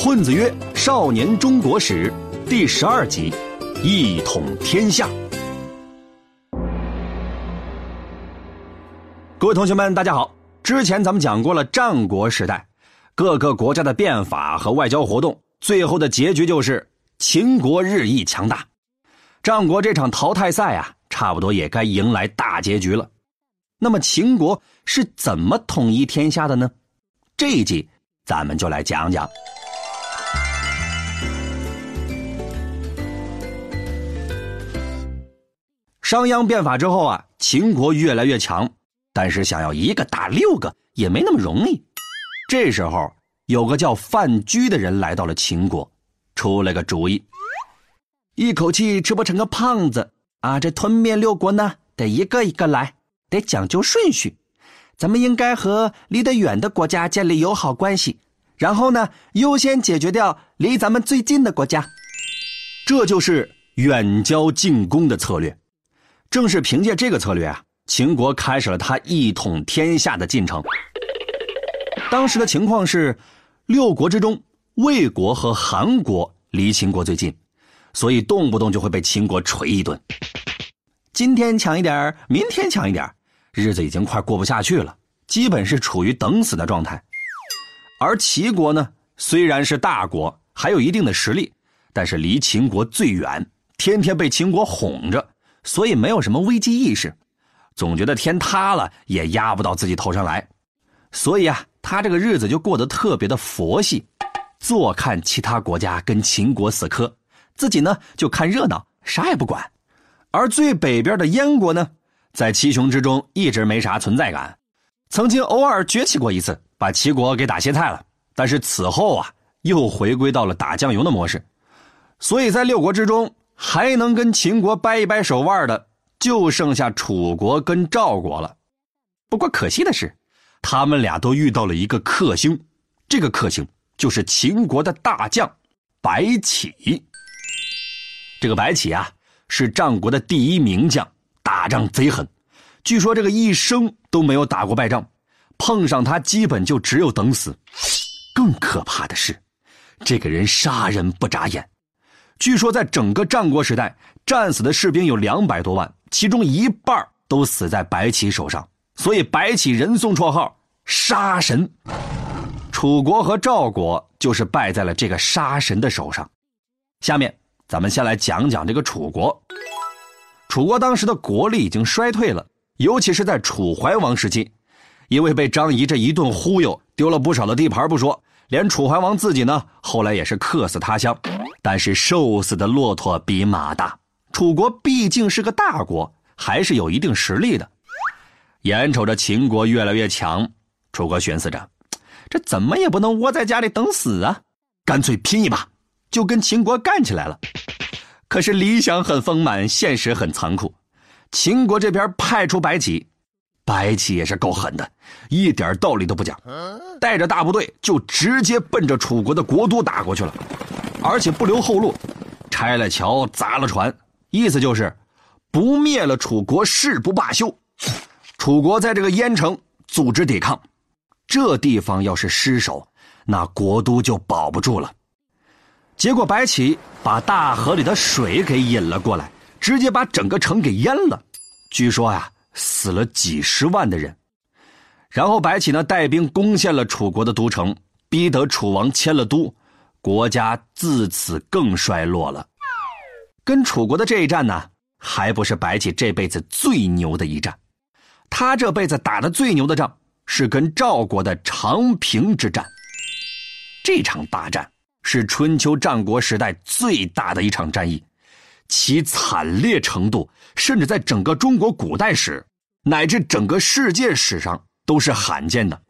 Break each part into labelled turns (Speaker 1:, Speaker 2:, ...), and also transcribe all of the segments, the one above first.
Speaker 1: 混子曰《少年中国史》第十二集：一统天下。各位同学们，大家好。之前咱们讲过了战国时代各个国家的变法和外交活动，最后的结局就是秦国日益强大。战国这场淘汰赛啊，差不多也该迎来大结局了。那么秦国是怎么统一天下的呢？这一集咱们就来讲讲。商鞅变法之后啊，秦国越来越强。但是想要一个打六个也没那么容易。这时候有个叫范雎的人来到了秦国，出了个主意：一口气吃不成个胖子啊！这吞灭六国呢，得一个一个来，得讲究顺序。咱们应该和离得远的国家建立友好关系，然后呢，优先解决掉离咱们最近的国家。这就是远交近攻的策略。正是凭借这个策略啊。秦国开始了他一统天下的进程。当时的情况是，六国之中，魏国和韩国离秦国最近，所以动不动就会被秦国锤一顿。今天强一点明天强一点日子已经快过不下去了，基本是处于等死的状态。而齐国呢，虽然是大国，还有一定的实力，但是离秦国最远，天天被秦国哄着，所以没有什么危机意识。总觉得天塌了也压不到自己头上来，所以啊，他这个日子就过得特别的佛系，坐看其他国家跟秦国死磕，自己呢就看热闹，啥也不管。而最北边的燕国呢，在七雄之中一直没啥存在感，曾经偶尔崛起过一次，把齐国给打歇菜了，但是此后啊，又回归到了打酱油的模式。所以在六国之中，还能跟秦国掰一掰手腕的。就剩下楚国跟赵国了，不过可惜的是，他们俩都遇到了一个克星，这个克星就是秦国的大将白起。这个白起啊，是战国的第一名将，打仗贼狠，据说这个一生都没有打过败仗，碰上他基本就只有等死。更可怕的是，这个人杀人不眨眼，据说在整个战国时代，战死的士兵有两百多万。其中一半都死在白起手上，所以白起人送绰号“杀神”。楚国和赵国就是败在了这个杀神的手上。下面咱们先来讲讲这个楚国。楚国当时的国力已经衰退了，尤其是在楚怀王时期，因为被张仪这一顿忽悠，丢了不少的地盘不说，连楚怀王自己呢，后来也是客死他乡。但是瘦死的骆驼比马大。楚国毕竟是个大国，还是有一定实力的。眼瞅着秦国越来越强，楚国寻思着，这怎么也不能窝在家里等死啊，干脆拼一把，就跟秦国干起来了。可是理想很丰满，现实很残酷。秦国这边派出白起，白起也是够狠的，一点道理都不讲，带着大部队就直接奔着楚国的国都打过去了，而且不留后路，拆了桥，砸了船。意思就是，不灭了楚国誓不罢休。楚国在这个燕城组织抵抗，这地方要是失守，那国都就保不住了。结果白起把大河里的水给引了过来，直接把整个城给淹了。据说呀，死了几十万的人。然后白起呢带兵攻陷了楚国的都城，逼得楚王迁了都，国家自此更衰落了。跟楚国的这一战呢，还不是白起这辈子最牛的一战。他这辈子打的最牛的仗是跟赵国的长平之战。这场大战是春秋战国时代最大的一场战役，其惨烈程度甚至在整个中国古代史乃至整个世界史上都是罕见的。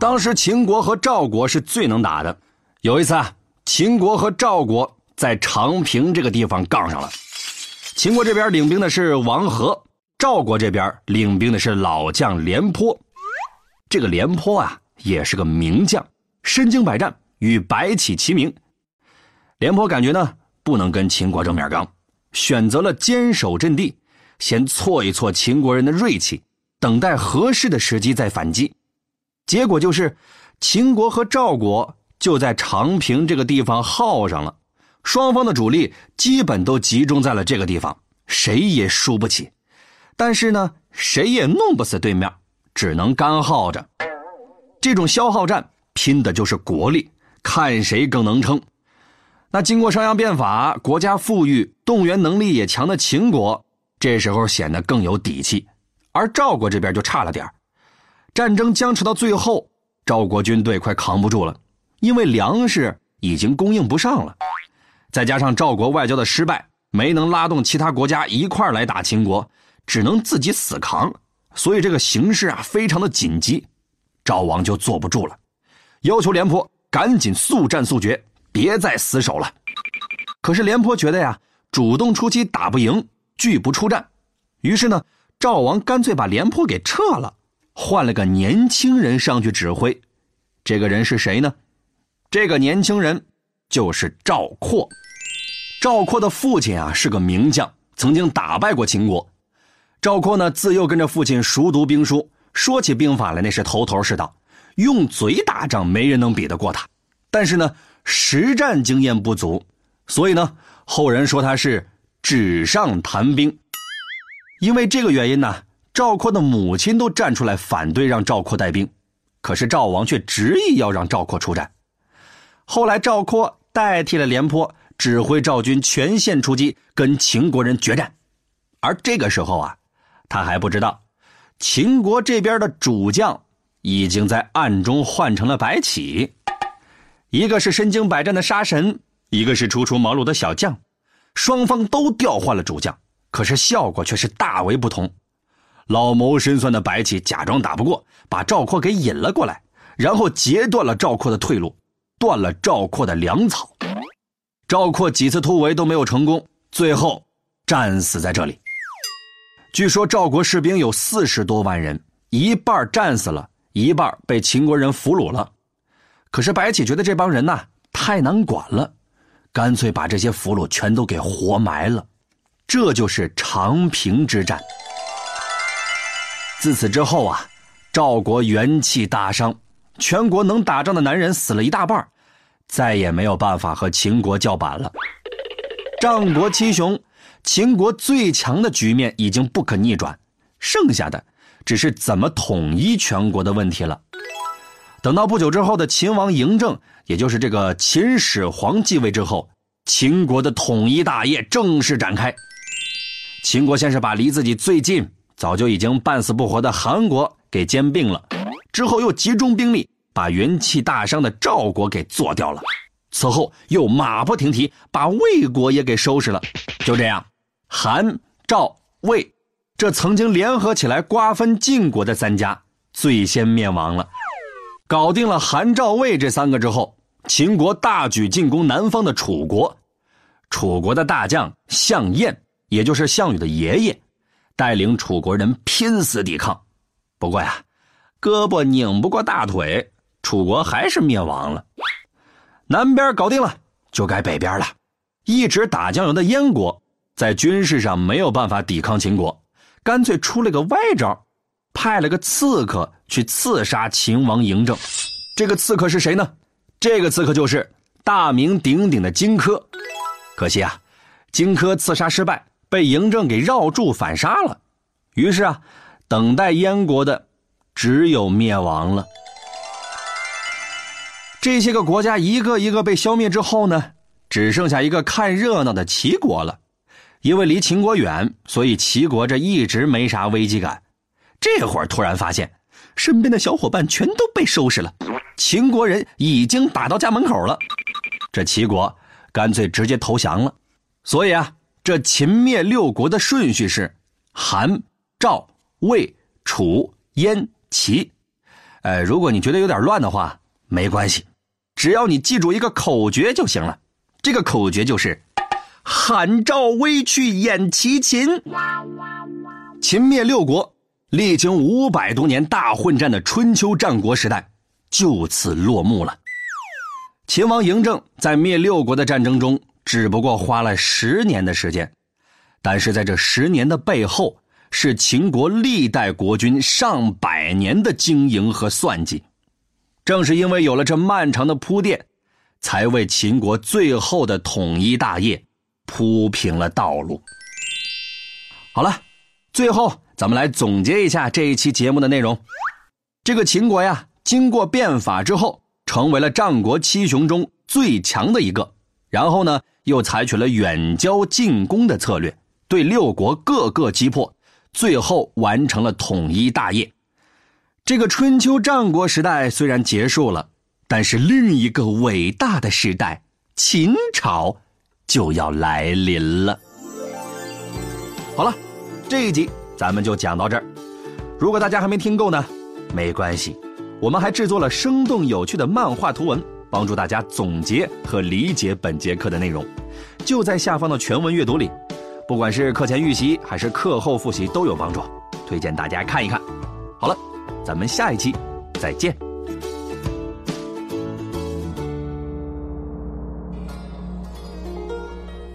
Speaker 1: 当时秦国和赵国是最能打的。有一次啊，秦国和赵国。在长平这个地方杠上了，秦国这边领兵的是王和，赵国这边领兵的是老将廉颇。这个廉颇啊，也是个名将，身经百战，与白起齐名。廉颇感觉呢，不能跟秦国正面刚，选择了坚守阵地，先挫一挫秦国人的锐气，等待合适的时机再反击。结果就是，秦国和赵国就在长平这个地方耗上了，双方的主力基本都集中在了这个地方，谁也输不起。但是呢，谁也弄不死对面，只能干耗着。这种消耗战拼的就是国力，看谁更能撑。那经过商鞅变法，国家富裕、动员能力也强的秦国，这时候显得更有底气，而赵国这边就差了点战争僵持到最后，赵国军队快扛不住了，因为粮食已经供应不上了，再加上赵国外交的失败，没能拉动其他国家一块来打秦国，只能自己死扛，所以这个形势啊非常的紧急，赵王就坐不住了，要求廉颇赶紧速战速决。别再死守了。可是廉颇觉得呀，主动出击打不赢，拒不出战。于是呢，赵王干脆把廉颇给撤了，换了个年轻人上去指挥。这个人是谁呢？这个年轻人就是赵括。赵括的父亲啊是个名将，曾经打败过秦国。赵括呢自幼跟着父亲熟读兵书，说起兵法来那是头头是道，用嘴打仗没人能比得过他。但是呢。实战经验不足，所以呢，后人说他是纸上谈兵。因为这个原因呢，赵括的母亲都站出来反对让赵括带兵，可是赵王却执意要让赵括出战。后来赵括代替了廉颇，指挥赵军全线出击，跟秦国人决战。而这个时候啊，他还不知道，秦国这边的主将已经在暗中换成了白起。一个是身经百战的杀神，一个是初出茅庐的小将，双方都调换了主将，可是效果却是大为不同。老谋深算的白起假装打不过，把赵括给引了过来，然后截断了赵括的退路，断了赵括的粮草。赵括几次突围都没有成功，最后战死在这里。据说赵国士兵有四十多万人，一半战死了，一半被秦国人俘虏了。可是白起觉得这帮人呐太难管了，干脆把这些俘虏全都给活埋了。这就是长平之战。自此之后啊，赵国元气大伤，全国能打仗的男人死了一大半，再也没有办法和秦国叫板了。战国七雄，秦国最强的局面已经不可逆转，剩下的只是怎么统一全国的问题了。等到不久之后的秦王嬴政，也就是这个秦始皇继位之后，秦国的统一大业正式展开。秦国先是把离自己最近、早就已经半死不活的韩国给兼并了，之后又集中兵力把元气大伤的赵国给做掉了，此后又马不停蹄把魏国也给收拾了。就这样，韩、赵、魏这曾经联合起来瓜分晋国的三家，最先灭亡了。搞定了韩赵魏这三个之后，秦国大举进攻南方的楚国。楚国的大将项燕，也就是项羽的爷爷，带领楚国人拼死抵抗。不过呀，胳膊拧不过大腿，楚国还是灭亡了。南边搞定了，就该北边了。一直打酱油的燕国，在军事上没有办法抵抗秦国，干脆出了个歪招。派了个刺客去刺杀秦王嬴政，这个刺客是谁呢？这个刺客就是大名鼎鼎的荆轲。可惜啊，荆轲刺杀失败，被嬴政给绕柱反杀了。于是啊，等待燕国的只有灭亡了。这些个国家一个一个被消灭之后呢，只剩下一个看热闹的齐国了。因为离秦国远，所以齐国这一直没啥危机感。这会儿突然发现，身边的小伙伴全都被收拾了，秦国人已经打到家门口了。这齐国干脆直接投降了。所以啊，这秦灭六国的顺序是韩、赵、魏、楚、燕、齐。呃，如果你觉得有点乱的话，没关系，只要你记住一个口诀就行了。这个口诀就是“韩赵魏去演齐秦”。秦灭六国。历经五百多年大混战的春秋战国时代就此落幕了。秦王嬴政在灭六国的战争中只不过花了十年的时间，但是在这十年的背后，是秦国历代国君上百年的经营和算计。正是因为有了这漫长的铺垫，才为秦国最后的统一大业铺平了道路。好了，最后咱们来总结一下这一期节目的内容。这个秦国呀，经过变法之后，成为了战国七雄中最强的一个。然后呢，又采取了远交近攻的策略，对六国各个击破，最后完成了统一大业。这个春秋战国时代虽然结束了，但是另一个伟大的时代——秦朝，就要来临了。好了，这一集咱们就讲到这儿。如果大家还没听够呢，没关系，我们还制作了生动有趣的漫画图文。帮助大家总结和理解本节课的内容，就在下方的全文阅读里，不管是课前预习还是课后复习都有帮助，推荐大家看一看。好了，咱们下一期再见。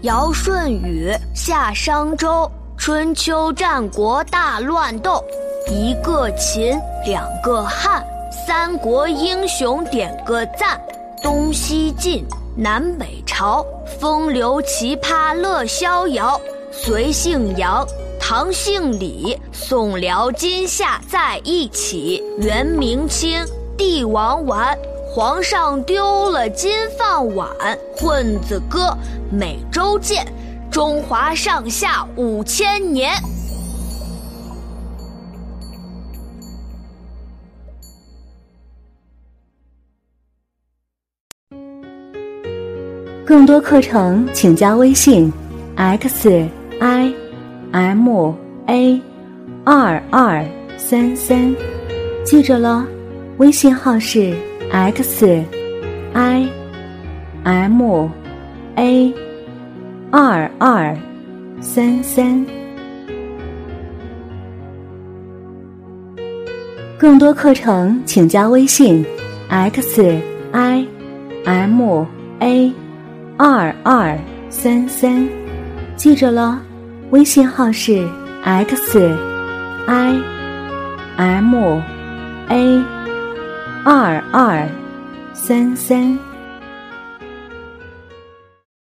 Speaker 2: 尧舜禹夏商周，春秋战国大乱斗，一个秦，两个汉，三国英雄点个赞。东西晋，南北朝，风流奇葩乐逍遥。隋姓杨，唐姓李，宋辽金夏在一起。元明清，帝王丸，皇上丢了金饭碗。混子哥，美洲见，中华上下五千年。
Speaker 3: 更多课程，请加微信：x i m a 二二三三，记着了，微信号是 x i m a 二二三三。更多课程，请加微信：x i m a。二二三三，记着了，微信号是 x i m a 二二三三。